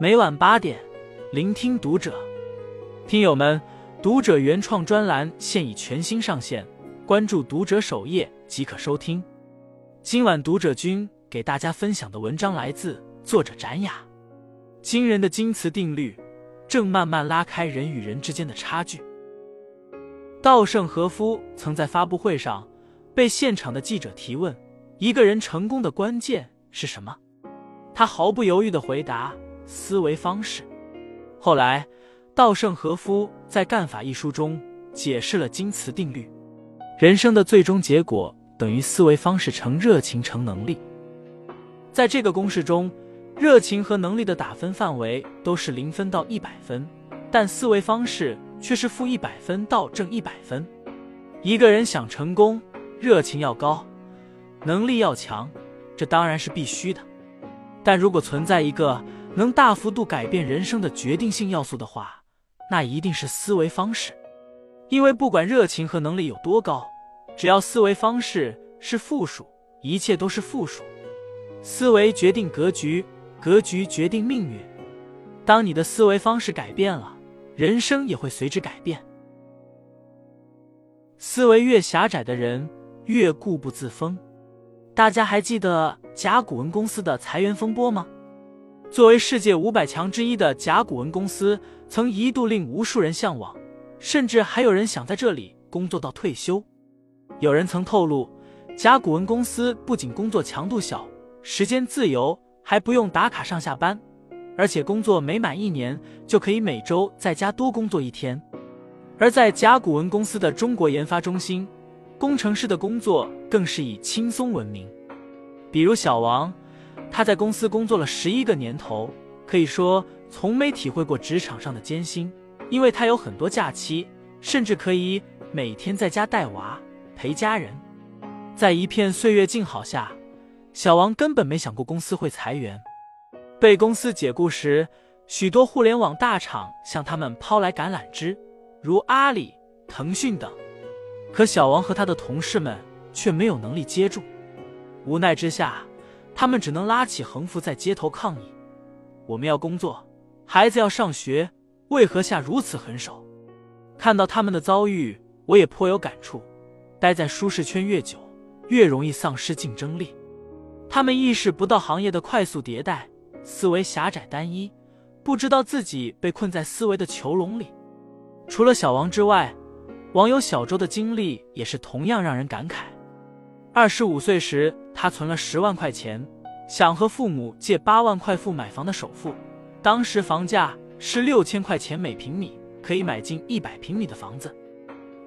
每晚八点，聆听读者。听友们，读者原创专栏现已全新上线，关注读者首页即可收听。今晚读者君给大家分享的文章来自作者展雅。惊人的金词定律正慢慢拉开人与人之间的差距。稻盛和夫曾在发布会上被现场的记者提问：“一个人成功的关键是什么？”他毫不犹豫的回答。思维方式。后来，稻盛和夫在《干法》一书中解释了金词定律：人生的最终结果等于思维方式乘热情乘能力。在这个公式中，热情和能力的打分范围都是零分到一百分，但思维方式却是负一百分到正一百分。一个人想成功，热情要高，能力要强，这当然是必须的。但如果存在一个能大幅度改变人生的决定性要素的话，那一定是思维方式。因为不管热情和能力有多高，只要思维方式是负数，一切都是负数。思维决定格局，格局决定命运。当你的思维方式改变了，人生也会随之改变。思维越狭窄的人越固步自封。大家还记得甲骨文公司的裁员风波吗？作为世界五百强之一的甲骨文公司，曾一度令无数人向往，甚至还有人想在这里工作到退休。有人曾透露，甲骨文公司不仅工作强度小、时间自由，还不用打卡上下班，而且工作每满一年就可以每周在家多工作一天。而在甲骨文公司的中国研发中心，工程师的工作更是以轻松闻名。比如小王。他在公司工作了十一个年头，可以说从没体会过职场上的艰辛，因为他有很多假期，甚至可以每天在家带娃陪家人。在一片岁月静好下，小王根本没想过公司会裁员。被公司解雇时，许多互联网大厂向他们抛来橄榄枝，如阿里、腾讯等，可小王和他的同事们却没有能力接住。无奈之下。他们只能拉起横幅在街头抗议：“我们要工作，孩子要上学，为何下如此狠手？”看到他们的遭遇，我也颇有感触。待在舒适圈越久，越容易丧失竞争力。他们意识不到行业的快速迭代，思维狭窄单一，不知道自己被困在思维的囚笼里。除了小王之外，网友小周的经历也是同样让人感慨。二十五岁时，他存了十万块钱，想和父母借八万块付买房的首付。当时房价是六千块钱每平米，可以买进一百平米的房子。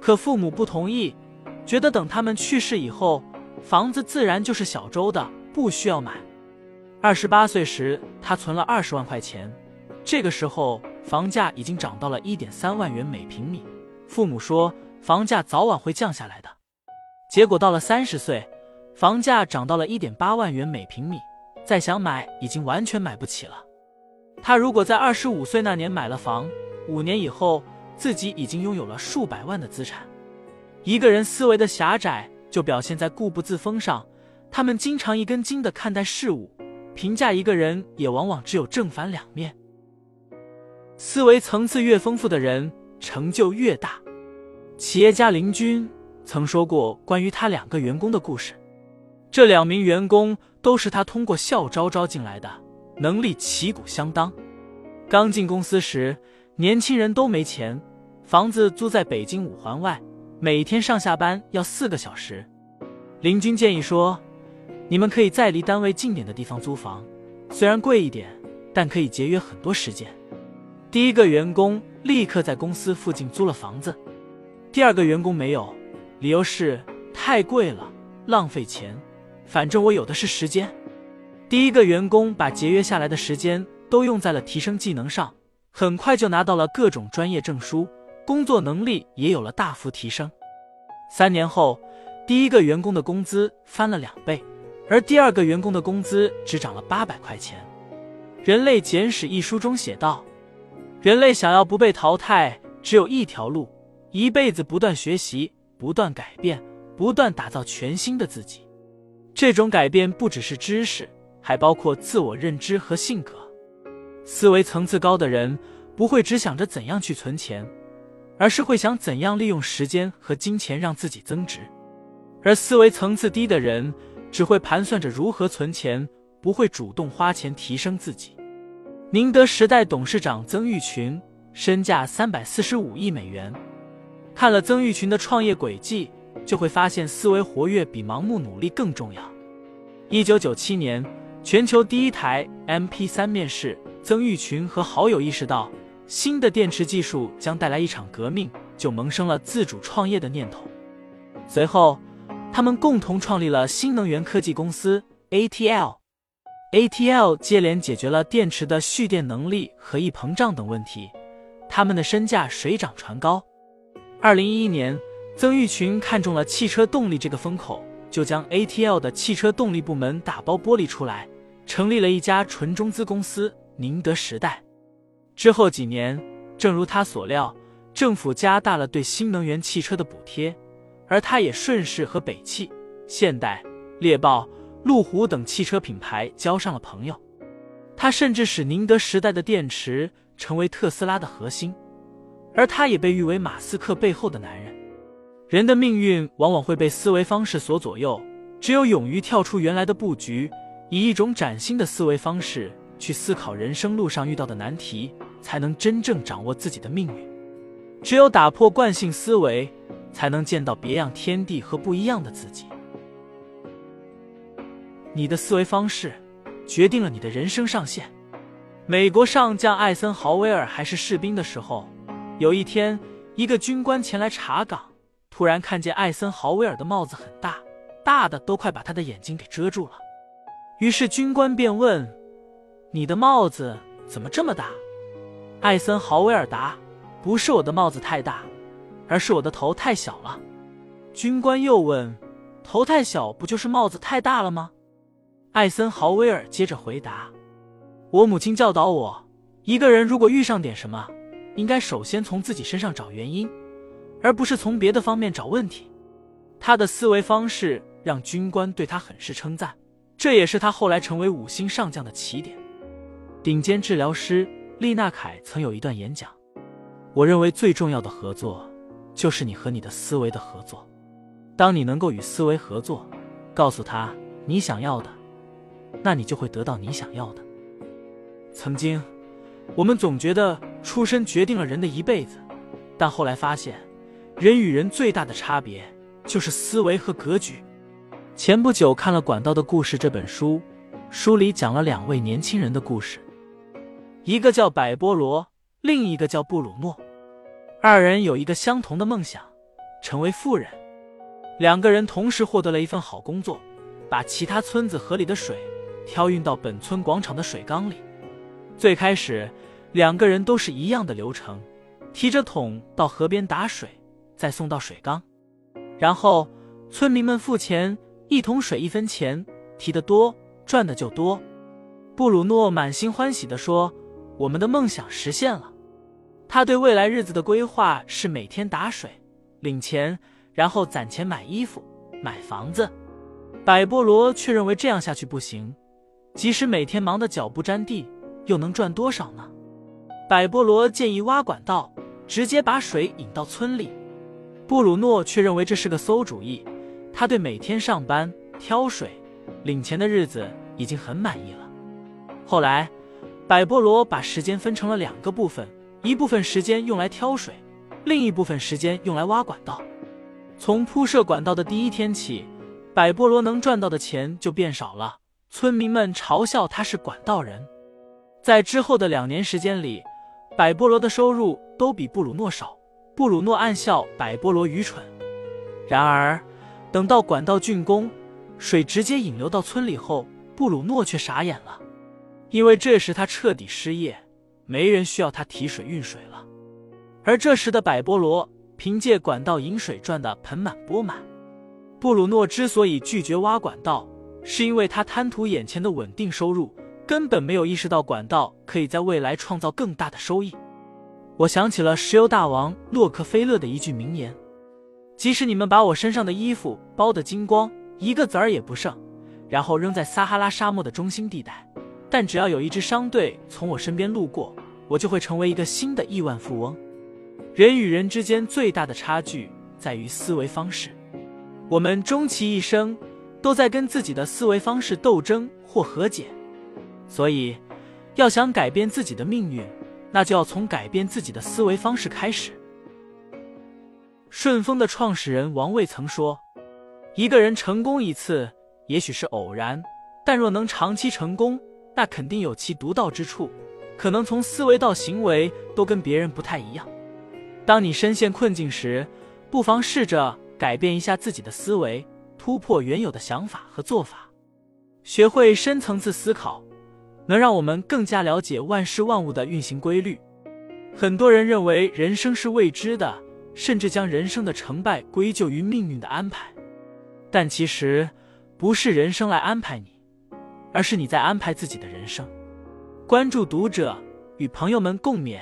可父母不同意，觉得等他们去世以后，房子自然就是小周的，不需要买。二十八岁时，他存了二十万块钱，这个时候房价已经涨到了一点三万元每平米。父母说，房价早晚会降下来的。结果到了三十岁，房价涨到了一点八万元每平米，再想买已经完全买不起了。他如果在二十五岁那年买了房，五年以后自己已经拥有了数百万的资产。一个人思维的狭窄就表现在固步自封上，他们经常一根筋的看待事物，评价一个人也往往只有正反两面。思维层次越丰富的人，成就越大。企业家林军。曾说过关于他两个员工的故事，这两名员工都是他通过校招招进来的，能力旗鼓相当。刚进公司时，年轻人都没钱，房子租在北京五环外，每天上下班要四个小时。林军建议说：“你们可以在离单位近点的地方租房，虽然贵一点，但可以节约很多时间。”第一个员工立刻在公司附近租了房子，第二个员工没有。理由是太贵了，浪费钱。反正我有的是时间。第一个员工把节约下来的时间都用在了提升技能上，很快就拿到了各种专业证书，工作能力也有了大幅提升。三年后，第一个员工的工资翻了两倍，而第二个员工的工资只涨了八百块钱。《人类简史》一书中写道：“人类想要不被淘汰，只有一条路，一辈子不断学习。”不断改变，不断打造全新的自己。这种改变不只是知识，还包括自我认知和性格。思维层次高的人不会只想着怎样去存钱，而是会想怎样利用时间和金钱让自己增值；而思维层次低的人只会盘算着如何存钱，不会主动花钱提升自己。宁德时代董事长曾毓群身价三百四十五亿美元。看了曾毓群的创业轨迹，就会发现思维活跃比盲目努力更重要。一九九七年，全球第一台 MP 三面世。曾毓群和好友意识到新的电池技术将带来一场革命，就萌生了自主创业的念头。随后，他们共同创立了新能源科技公司 ATL。ATL 接连解决了电池的蓄电能力和易膨胀等问题，他们的身价水涨船高。二零一一年，曾毓群看中了汽车动力这个风口，就将 ATL 的汽车动力部门打包剥离出来，成立了一家纯中资公司。宁德时代之后几年，正如他所料，政府加大了对新能源汽车的补贴，而他也顺势和北汽、现代、猎豹、路虎等汽车品牌交上了朋友。他甚至使宁德时代的电池成为特斯拉的核心，而他也被誉为马斯克背后的男人。人的命运往往会被思维方式所左右，只有勇于跳出原来的布局，以一种崭新的思维方式。去思考人生路上遇到的难题，才能真正掌握自己的命运。只有打破惯性思维，才能见到别样天地和不一样的自己。你的思维方式决定了你的人生上限。美国上将艾森豪威尔还是士兵的时候，有一天，一个军官前来查岗，突然看见艾森豪威尔的帽子很大，大的都快把他的眼睛给遮住了。于是军官便问。你的帽子怎么这么大？艾森豪威尔答：“不是我的帽子太大，而是我的头太小了。”军官又问：“头太小不就是帽子太大了吗？”艾森豪威尔接着回答：“我母亲教导我，一个人如果遇上点什么，应该首先从自己身上找原因，而不是从别的方面找问题。”他的思维方式让军官对他很是称赞，这也是他后来成为五星上将的起点。顶尖治疗师丽娜凯曾有一段演讲，我认为最重要的合作就是你和你的思维的合作。当你能够与思维合作，告诉他你想要的，那你就会得到你想要的。曾经，我们总觉得出身决定了人的一辈子，但后来发现，人与人最大的差别就是思维和格局。前不久看了《管道的故事》这本书，书里讲了两位年轻人的故事。一个叫百波罗，另一个叫布鲁诺，二人有一个相同的梦想，成为富人。两个人同时获得了一份好工作，把其他村子河里的水挑运到本村广场的水缸里。最开始，两个人都是一样的流程，提着桶到河边打水，再送到水缸。然后村民们付钱，一桶水一分钱，提得多赚的就多。布鲁诺满心欢喜地说。我们的梦想实现了。他对未来日子的规划是每天打水、领钱，然后攒钱买衣服、买房子。百波罗却认为这样下去不行，即使每天忙得脚不沾地，又能赚多少呢？百波罗建议挖管道，直接把水引到村里。布鲁诺却认为这是个馊主意。他对每天上班、挑水、领钱的日子已经很满意了。后来。百波罗把时间分成了两个部分，一部分时间用来挑水，另一部分时间用来挖管道。从铺设管道的第一天起，百波罗能赚到的钱就变少了，村民们嘲笑他是管道人。在之后的两年时间里，百波罗的收入都比布鲁诺少，布鲁诺暗笑百波罗愚蠢。然而，等到管道竣工，水直接引流到村里后，布鲁诺却傻眼了。因为这时他彻底失业，没人需要他提水运水了。而这时的百波罗凭借管道引水赚得盆满钵满。布鲁诺之所以拒绝挖管道，是因为他贪图眼前的稳定收入，根本没有意识到管道可以在未来创造更大的收益。我想起了石油大王洛克菲勒的一句名言：“即使你们把我身上的衣服包得精光，一个子儿也不剩，然后扔在撒哈拉沙漠的中心地带。”但只要有一支商队从我身边路过，我就会成为一个新的亿万富翁。人与人之间最大的差距在于思维方式。我们终其一生都在跟自己的思维方式斗争或和解，所以要想改变自己的命运，那就要从改变自己的思维方式开始。顺丰的创始人王卫曾说：“一个人成功一次，也许是偶然，但若能长期成功，那肯定有其独到之处，可能从思维到行为都跟别人不太一样。当你深陷困境时，不妨试着。”改变一下自己的思维，突破原有的想法和做法，学会深层次思考，能让我们更加了解万事万物的运行规律。很多人认为人生是未知的，甚至将人生的成败归咎于命运的安排。但其实不是人生来安排你，而是你在安排自己的人生。关注读者，与朋友们共勉。